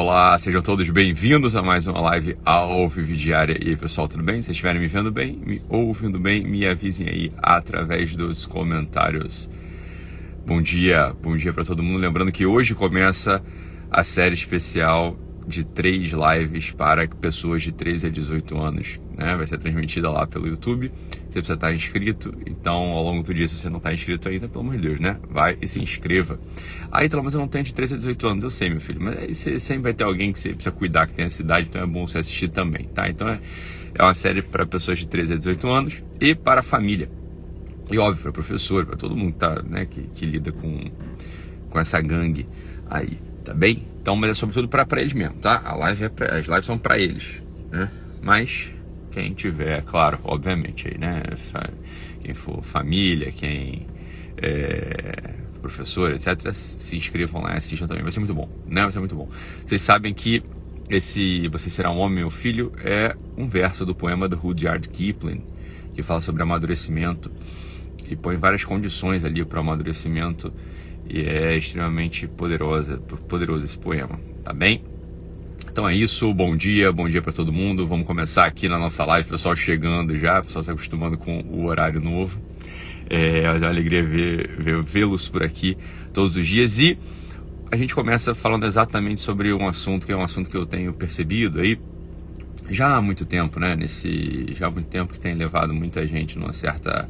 Olá, sejam todos bem-vindos a mais uma live ao Vive Diária. E aí, pessoal, tudo bem? Se estiverem me vendo bem, me ouvindo bem, me avisem aí através dos comentários. Bom dia, bom dia para todo mundo. Lembrando que hoje começa a série especial de três lives para pessoas de 13 a 18 anos. Né? Vai ser transmitida lá pelo YouTube. Você precisa estar inscrito. Então, ao longo do dia, se você não está inscrito ainda, pelo amor de Deus, né? Vai e se inscreva. Aí, então, mas eu não tenho de 13 a 18 anos. Eu sei, meu filho. Mas aí você sempre vai ter alguém que você precisa cuidar, que tem essa idade. Então, é bom você assistir também, tá? Então, é, é uma série para pessoas de 13 a 18 anos e para a família. E, óbvio, para professor, para todo mundo que, tá, né, que, que lida com, com essa gangue aí tá bem? Então, mas é sobretudo para eles mesmo, tá? A live é pra, as lives são para eles, né? Mas quem tiver, claro, obviamente aí, né? Quem for família, quem é professor, etc, se inscrevam lá assistam também. Vai ser muito bom, né? Vai ser muito bom. Vocês sabem que esse Você Será um Homem, Meu Filho é um verso do poema do Rudyard Kipling, que fala sobre amadurecimento e põe várias condições ali para o amadurecimento e é extremamente poderosa, poderoso esse poema, tá bem? Então é isso, bom dia, bom dia para todo mundo. Vamos começar aqui na nossa live, pessoal chegando já, pessoal se acostumando com o horário novo. É, é uma alegria ver, vê-los por aqui todos os dias e a gente começa falando exatamente sobre um assunto que é um assunto que eu tenho percebido aí já há muito tempo, né? Nesse já há muito tempo que tem levado muita gente numa certa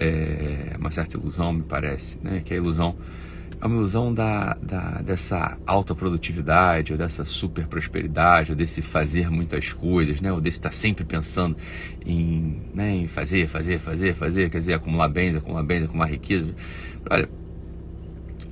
é, uma certa ilusão, me parece, né? Que é a ilusão é uma ilusão da, da, dessa alta produtividade, ou dessa super prosperidade, ou desse fazer muitas coisas, né? ou desse estar sempre pensando em, né, em fazer, fazer, fazer, fazer, quer dizer, acumular bens, acumular bens, acumular riqueza. Olha,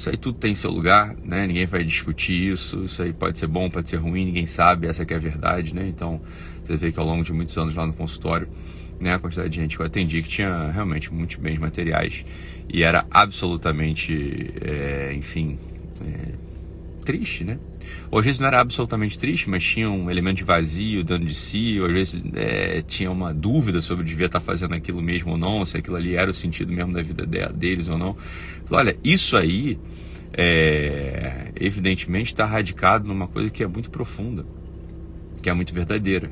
isso aí tudo tem seu lugar, né? ninguém vai discutir isso, isso aí pode ser bom, pode ser ruim, ninguém sabe, essa é a verdade, né? Então, você vê que ao longo de muitos anos lá no consultório, né, a quantidade de gente que eu atendi que tinha realmente muitos bens materiais e era absolutamente, é, enfim, é, triste, né? Ou às vezes não era absolutamente triste, mas tinha um elemento de vazio dentro de si, ou às vezes é, tinha uma dúvida sobre devia estar fazendo aquilo mesmo ou não, se aquilo ali era o sentido mesmo da vida deles ou não. Olha, isso aí, é, evidentemente, está radicado numa coisa que é muito profunda, que é muito verdadeira.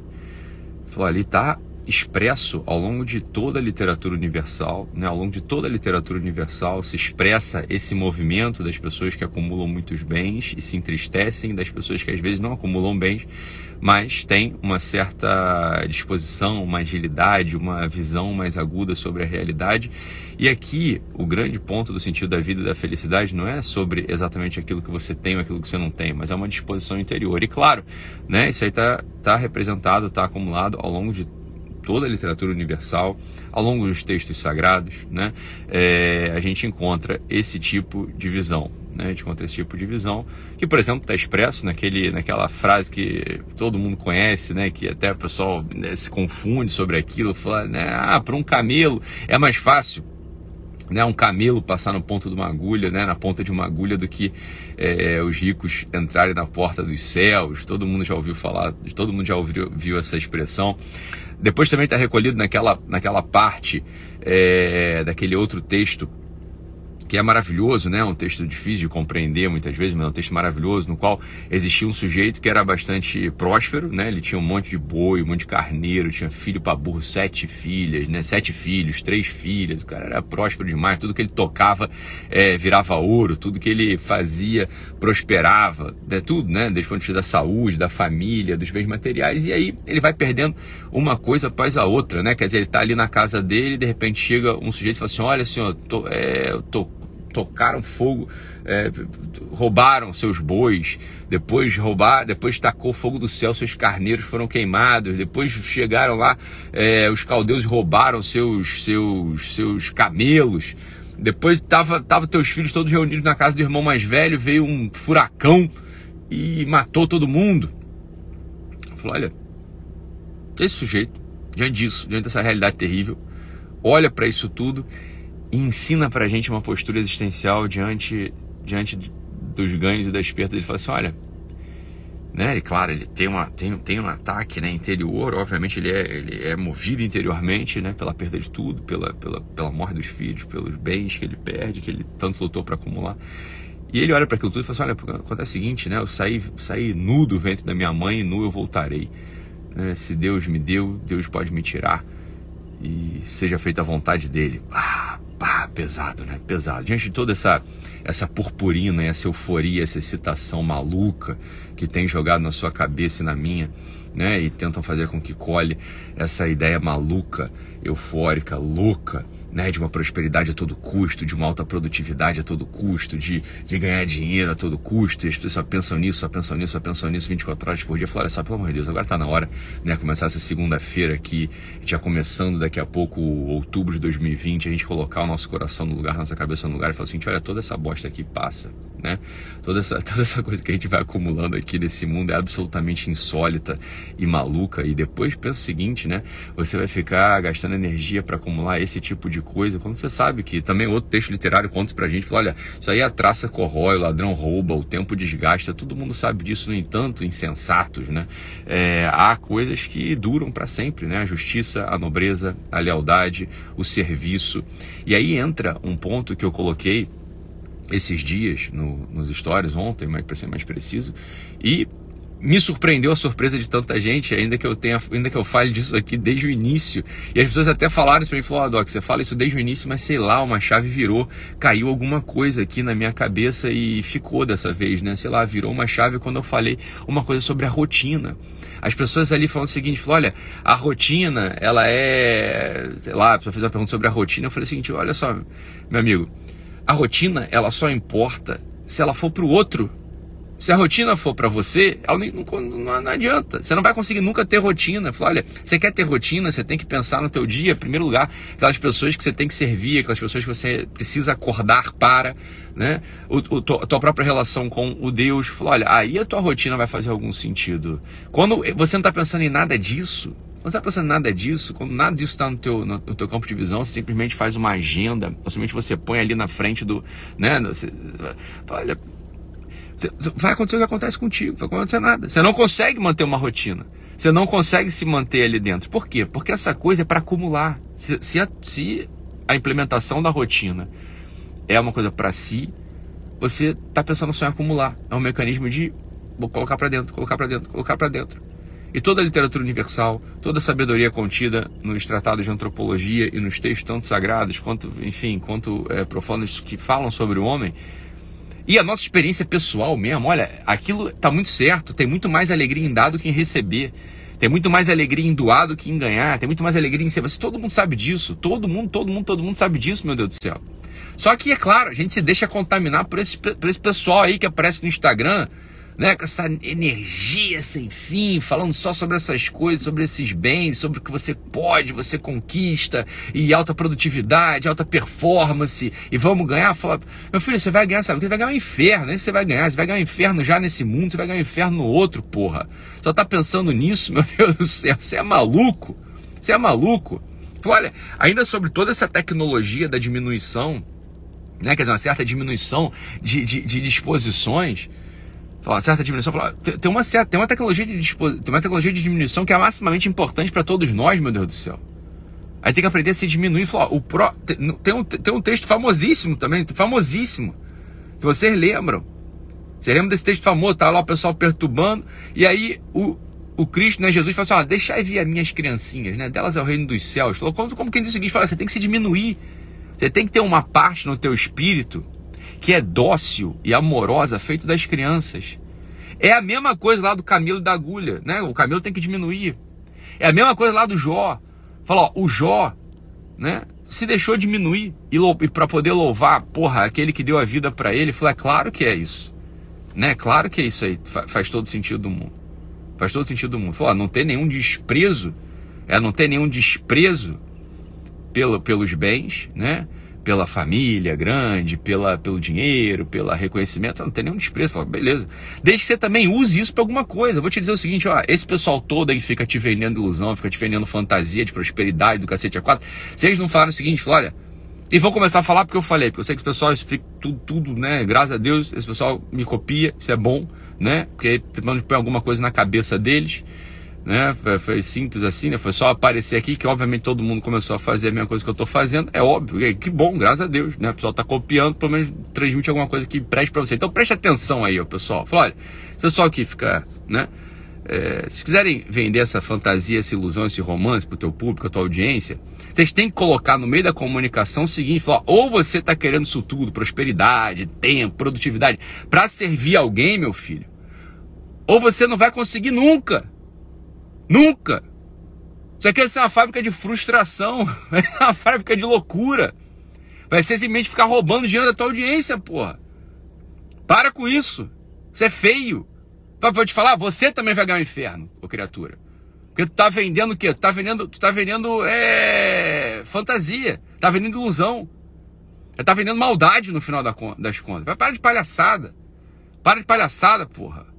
Falou, ali está expresso ao longo de toda a literatura universal, né? ao longo de toda a literatura universal se expressa esse movimento das pessoas que acumulam muitos bens e se entristecem, das pessoas que às vezes não acumulam bens, mas têm uma certa disposição, uma agilidade, uma visão mais aguda sobre a realidade. E aqui o grande ponto do sentido da vida e da felicidade não é sobre exatamente aquilo que você tem ou aquilo que você não tem, mas é uma disposição interior. E claro, né, isso aí está tá representado, está acumulado ao longo de toda a literatura universal, ao longo dos textos sagrados, né, é, a gente encontra esse tipo de visão. Né, a gente encontra esse tipo de visão, que, por exemplo, está expresso naquele, naquela frase que todo mundo conhece, né, que até o pessoal né, se confunde sobre aquilo, fala, né, ah, para um camelo é mais fácil né, um camelo passar no ponto de uma agulha, né, na ponta de uma agulha, do que é, os ricos entrarem na porta dos céus. Todo mundo já ouviu falar, todo mundo já ouviu, viu essa expressão. Depois também está recolhido naquela, naquela parte é, daquele outro texto que é maravilhoso, né? Um texto difícil de compreender muitas vezes, mas é um texto maravilhoso, no qual existia um sujeito que era bastante próspero, né? Ele tinha um monte de boi, um monte de carneiro, tinha filho para burro, sete filhas, né? Sete filhos, três filhas, o cara era próspero demais, tudo que ele tocava é, virava ouro, tudo que ele fazia prosperava, né? tudo, né? Desde o ponto de vista da saúde, da família, dos bens materiais, e aí ele vai perdendo uma coisa após a outra, né? Quer dizer, ele está ali na casa dele de repente chega um sujeito e fala assim, olha senhor, tô, é, eu tô tocaram fogo, é, roubaram seus bois, depois roubar, depois tacou fogo do céu, seus carneiros foram queimados, depois chegaram lá, é, os caldeus roubaram seus, seus, seus camelos. Depois tava, tava teus filhos todos reunidos na casa do irmão mais velho, veio um furacão e matou todo mundo. Falou, olha, esse sujeito, diante disso, diante dessa realidade terrível, olha para isso tudo e ensina pra gente uma postura existencial diante, diante dos ganhos e das perdas. Ele fala assim: olha, né? E claro, ele tem, uma, tem, tem um ataque né, interior, obviamente ele é, ele é movido interiormente né, pela perda de tudo, pela, pela, pela morte dos filhos, pelos bens que ele perde, que ele tanto lutou para acumular. E ele olha para aquilo tudo e fala assim: olha, acontece o seguinte, né? Eu saí, saí nu do ventre da minha mãe e nu eu voltarei. Né? Se Deus me deu, Deus pode me tirar. E seja feita a vontade dele. Ah, pesado, né? Pesado. Diante de toda essa, essa purpurina, essa euforia, essa excitação maluca que tem jogado na sua cabeça e na minha, né? E tentam fazer com que colhe essa ideia maluca, eufórica, louca né, de uma prosperidade a todo custo, de uma alta produtividade a todo custo, de, de ganhar dinheiro a todo custo, e as pessoas só pensam nisso, só pensam nisso, só pensam nisso 24 horas por dia. Falaram, só pelo amor de Deus, agora está na hora, né, começar essa segunda-feira aqui, já começando daqui a pouco, outubro de 2020, a gente colocar o nosso coração no lugar, nossa cabeça no lugar e falar assim, olha, toda essa bosta aqui passa, né, toda essa, toda essa coisa que a gente vai acumulando aqui nesse mundo é absolutamente insólita e maluca, e depois pensa o seguinte, né, você vai ficar gastando energia para acumular esse tipo de de coisa, quando você sabe que também outro texto literário conta pra gente, fala, olha, isso aí a traça corrói, o ladrão rouba, o tempo desgasta, todo mundo sabe disso, no entanto, insensatos, né? É, há coisas que duram para sempre, né? A justiça, a nobreza, a lealdade, o serviço. E aí entra um ponto que eu coloquei esses dias no, nos stories ontem, mas para ser mais preciso, e me surpreendeu a surpresa de tanta gente, ainda que eu tenha, ainda que eu fale disso aqui desde o início. E as pessoas até falaram isso para mim, falaram, ah, Doc, você fala isso desde o início, mas sei lá, uma chave virou, caiu alguma coisa aqui na minha cabeça e ficou dessa vez, né? Sei lá, virou uma chave quando eu falei uma coisa sobre a rotina. As pessoas ali falam o seguinte, falam, olha, a rotina, ela é, sei lá, a pessoa fez uma pergunta sobre a rotina, eu falei o seguinte, olha só, meu amigo, a rotina, ela só importa se ela for para o outro se a rotina for para você, não, adianta. Você não vai conseguir nunca ter rotina. Fala, olha, você quer ter rotina, você tem que pensar no teu dia, em primeiro lugar, aquelas pessoas que você tem que servir, aquelas pessoas que você precisa acordar para, né? O, o, a tua própria relação com o Deus. Fala, olha, aí a tua rotina vai fazer algum sentido. Quando você não está pensando em nada disso, não está pensando em nada disso, quando nada disso está no teu, no, teu campo de visão, você simplesmente faz uma agenda, simplesmente você põe ali na frente do. Né, você, olha, Vai acontecer o que acontece contigo, vai acontecer nada. Você não consegue manter uma rotina. Você não consegue se manter ali dentro. Por quê? Porque essa coisa é para acumular. Se, se, a, se a implementação da rotina é uma coisa para si, você está pensando só em acumular. É um mecanismo de vou colocar para dentro, colocar para dentro, colocar para dentro. E toda a literatura universal, toda a sabedoria contida nos tratados de antropologia e nos textos tanto sagrados quanto, enfim, quanto é, profanos que falam sobre o homem, e a nossa experiência pessoal mesmo, olha, aquilo tá muito certo, tem muito mais alegria em dar do que em receber. Tem muito mais alegria em doar do que em ganhar, tem muito mais alegria em ser. Mas todo mundo sabe disso. Todo mundo, todo mundo, todo mundo sabe disso, meu Deus do céu. Só que, é claro, a gente se deixa contaminar por esse, por esse pessoal aí que aparece no Instagram, né, com essa energia sem fim, falando só sobre essas coisas, sobre esses bens, sobre o que você pode, você conquista, e alta produtividade, alta performance, e vamos ganhar. Fala, meu filho, você vai ganhar, sabe? Você vai ganhar um inferno, nem você vai ganhar, você vai ganhar um inferno já nesse mundo, você vai ganhar um inferno no outro, porra. Só tá pensando nisso, meu Deus do céu, você é maluco? Você é maluco? Olha, ainda sobre toda essa tecnologia da diminuição, né, quer dizer, uma certa diminuição de, de, de disposições, Fala, certa diminuição. Fala, tem, uma, certa, tem, uma tecnologia de, tem uma tecnologia de diminuição que é maximamente importante para todos nós, meu Deus do céu. Aí tem que aprender a se diminuir. Fala, o pro, tem, um, tem um texto famosíssimo também, famosíssimo, que vocês lembram. Você lembra desse texto famoso? Tá lá o pessoal perturbando. E aí o, o Cristo, né, Jesus, fala assim: ó, aí vir as minhas criancinhas, né? Delas é o reino dos céus. Falou, como, como quem diz o seguinte: fala, você tem que se diminuir. Você tem que ter uma parte no teu espírito que é dócil e amorosa, feito das crianças. É a mesma coisa lá do Camilo da agulha, né? O Camilo tem que diminuir. É a mesma coisa lá do Jó. Fala, ó, o Jó, né? Se deixou diminuir e, para poder louvar, porra, aquele que deu a vida para ele, falou, é claro que é isso. Né? Claro que é isso aí, faz todo sentido do mundo. Faz todo sentido do mundo. Falou, ó, não tem nenhum desprezo, é não ter nenhum desprezo pelo, pelos bens, né? Pela família grande, pela, pelo dinheiro, pelo reconhecimento, não tem nenhum desprezo. Fala, beleza. Desde que você também use isso para alguma coisa. vou te dizer o seguinte, ó, esse pessoal todo aí fica te vendendo ilusão, fica te vendendo fantasia de prosperidade do cacete a quatro. Eles não falaram o seguinte, fala, olha, e vou começar a falar porque eu falei, porque eu sei que os pessoal fica tudo, tudo, né? Graças a Deus, esse pessoal me copia, isso é bom, né? Porque pelo menos põe alguma coisa na cabeça deles. Né? Foi, simples assim, né? Foi só aparecer aqui que obviamente todo mundo começou a fazer a mesma coisa que eu estou fazendo. É óbvio, que bom, graças a Deus, né? O pessoal está copiando, pelo menos transmite alguma coisa que preste para você. Então preste atenção aí, ó, pessoal. Fala, olha, pessoal que fica, né? É, se quiserem vender essa fantasia, essa ilusão, esse romance para o teu público, a tua audiência, vocês têm que colocar no meio da comunicação o seguinte: falar, ou você está querendo isso tudo, prosperidade, tempo, produtividade, para servir alguém, meu filho, ou você não vai conseguir nunca. Nunca. Isso aqui vai ser uma fábrica de frustração, uma fábrica de loucura. Vai ser simplesmente ficar roubando dinheiro da tua audiência, porra. Para com isso. Isso é feio. Vou te falar, você também vai ganhar o um inferno, ô criatura. Porque tu tá vendendo o quê? Tu tá vendendo, tu tá vendendo é, fantasia, tá vendendo ilusão. Tá vendendo maldade no final das contas. Vai parar de palhaçada. Para de palhaçada, porra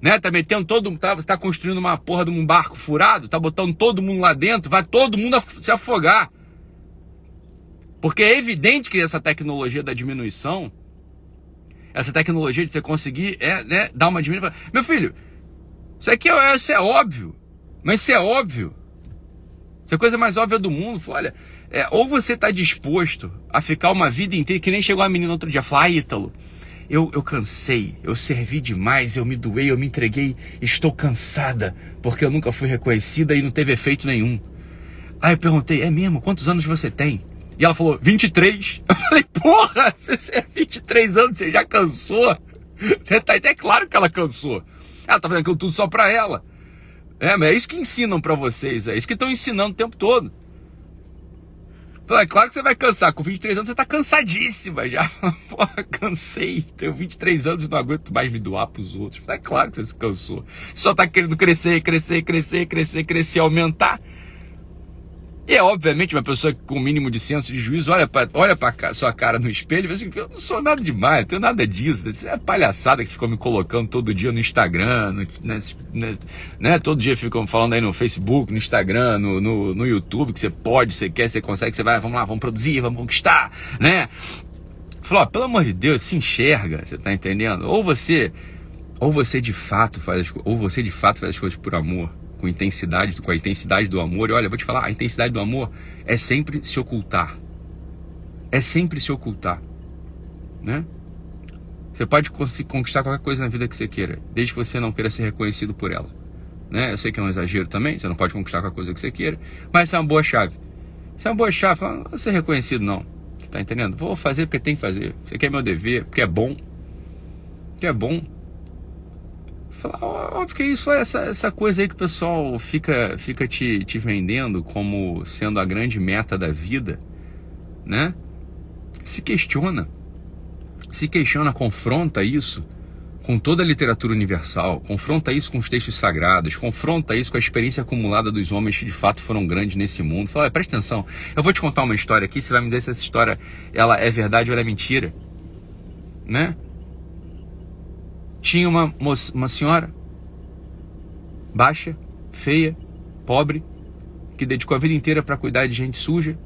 né? Tá metendo todo tá, tá construindo uma porra de um barco furado, tá botando todo mundo lá dentro, vai todo mundo se afogar. Porque é evidente que essa tecnologia da diminuição, essa tecnologia de você conseguir é, né, dar uma diminuição. Meu filho, isso aqui é, isso é óbvio. Mas isso é óbvio. Isso é a coisa mais óbvia do mundo. Olha, é, ou você está disposto a ficar uma vida inteira, que nem chegou a menina outro dia, falou, ah, Ítalo, eu, eu cansei, eu servi demais, eu me doei, eu me entreguei, estou cansada, porque eu nunca fui reconhecida e não teve efeito nenhum. Aí eu perguntei, é mesmo? Quantos anos você tem? E ela falou, 23. Eu falei, porra, você é 23 anos, você já cansou? Você tá, é claro que ela cansou. Ela tá fazendo aquilo tudo só pra ela. É, mas é isso que ensinam para vocês, é isso que estão ensinando o tempo todo. É claro que você vai cansar. Com 23 anos você tá cansadíssima já. Porra, cansei. Tenho 23 anos e não aguento mais me doar pros outros. É claro que você se cansou. Só tá querendo crescer, crescer, crescer, crescer, crescer, aumentar. E é obviamente uma pessoa com o mínimo de senso de juízo olha para olha pra sua cara no espelho e vê assim, eu não sou nada demais, não tenho nada disso. Isso é palhaçada que ficou me colocando todo dia no Instagram, no, né, né, todo dia ficam falando aí no Facebook, no Instagram, no, no, no YouTube, que você pode, você quer, você consegue, você vai, vamos lá, vamos produzir, vamos conquistar, né? Falou, pelo amor de Deus, se enxerga, você tá entendendo? Ou você, ou você de fato faz, ou você de fato faz as coisas por amor com intensidade, com a intensidade do amor. E olha, vou te falar, a intensidade do amor é sempre se ocultar. É sempre se ocultar, né? Você pode conquistar qualquer coisa na vida que você queira, desde que você não queira ser reconhecido por ela. Né? Eu sei que é um exagero também, você não pode conquistar qualquer coisa que você queira, mas isso é uma boa chave. Isso é uma boa chave, não vou ser reconhecido não. Você tá entendendo? Vou fazer porque tem que fazer. Isso aqui é meu dever, porque é bom. Porque é bom. Falar, óbvio que é isso, essa, essa coisa aí que o pessoal fica, fica te, te vendendo como sendo a grande meta da vida, né? Se questiona. Se questiona, confronta isso com toda a literatura universal, confronta isso com os textos sagrados, confronta isso com a experiência acumulada dos homens que de fato foram grandes nesse mundo. Fala, presta atenção, eu vou te contar uma história aqui, você vai me dizer se essa história ela é verdade ou ela é mentira, né? Tinha uma, moça, uma senhora baixa, feia, pobre, que dedicou a vida inteira para cuidar de gente suja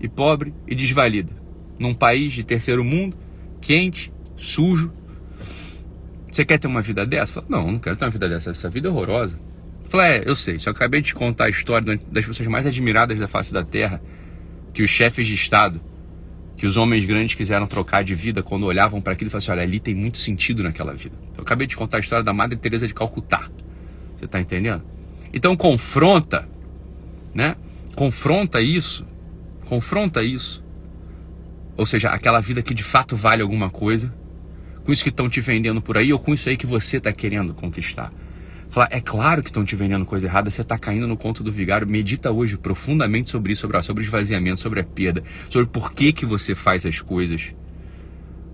e pobre e desvalida. Num país de terceiro mundo, quente, sujo. Você quer ter uma vida dessa? Fala, não, não quero ter uma vida dessa. Essa vida é horrorosa. Fala, é, eu sei. Só acabei de contar a história das pessoas mais admiradas da face da Terra, que os chefes de Estado que os homens grandes quiseram trocar de vida quando olhavam para aquilo e falaram assim: olha, ali tem muito sentido naquela vida. Eu acabei de contar a história da Madre Teresa de Calcutá. Você está entendendo? Então confronta, né? Confronta isso, confronta isso. Ou seja, aquela vida que de fato vale alguma coisa, com isso que estão te vendendo por aí ou com isso aí que você está querendo conquistar. Falar, é claro que estão te vendendo coisa errada, você está caindo no conto do vigário. Medita hoje profundamente sobre isso, sobre, sobre o esvaziamento, sobre a perda, sobre por que, que você faz as coisas.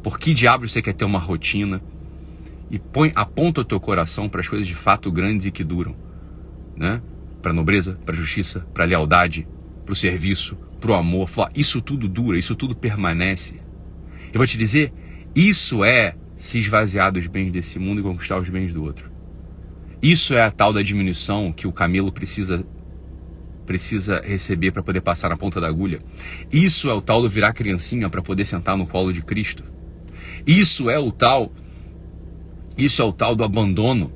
Por que diabos você quer ter uma rotina? E põe, aponta o teu coração para as coisas de fato grandes e que duram. Né? Para nobreza, para justiça, para lealdade, para o serviço, para o amor. Fala, isso tudo dura, isso tudo permanece. Eu vou te dizer, isso é se esvaziar dos bens desse mundo e conquistar os bens do outro. Isso é a tal da diminuição que o camelo precisa precisa receber para poder passar na ponta da agulha. Isso é o tal do virar criancinha para poder sentar no colo de Cristo. Isso é o tal isso é o tal do abandono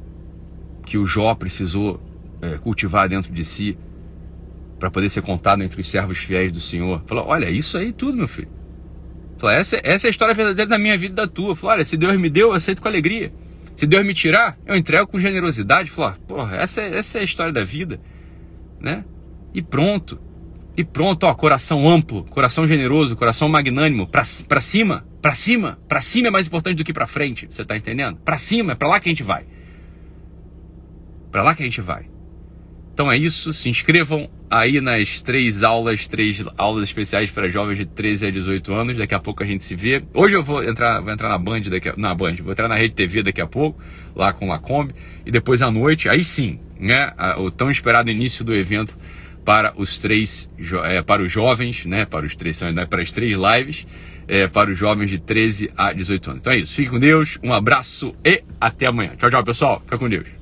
que o Jó precisou é, cultivar dentro de si para poder ser contado entre os servos fiéis do Senhor. Falou: Olha, isso aí tudo, meu filho. Falou, essa, essa é a história verdadeira da minha vida e da tua. Falou: Olha, se Deus me deu, eu aceito com alegria. Se Deus me tirar, eu entrego com generosidade. Falou: Porra, essa, é, essa é a história da vida. Né? E pronto. E pronto, ó, coração amplo, coração generoso, coração magnânimo, pra, pra cima, pra cima, pra cima é mais importante do que pra frente, você tá entendendo? Pra cima, é pra lá que a gente vai. Pra lá que a gente vai. Então é isso, se inscrevam aí nas três aulas, três aulas especiais para jovens de 13 a 18 anos. Daqui a pouco a gente se vê. Hoje eu vou entrar, vou entrar na Band daqui a, na Band, vou entrar na Rede TV daqui a pouco, lá com Lacombe, e depois à noite, aí sim, né, o tão esperado início do evento para os três, é, para os jovens, né, para os três, né, para as três lives, é, para os jovens de 13 a 18 anos. Então é isso. Fique com Deus, um abraço e até amanhã. Tchau, tchau, pessoal. Fica com Deus.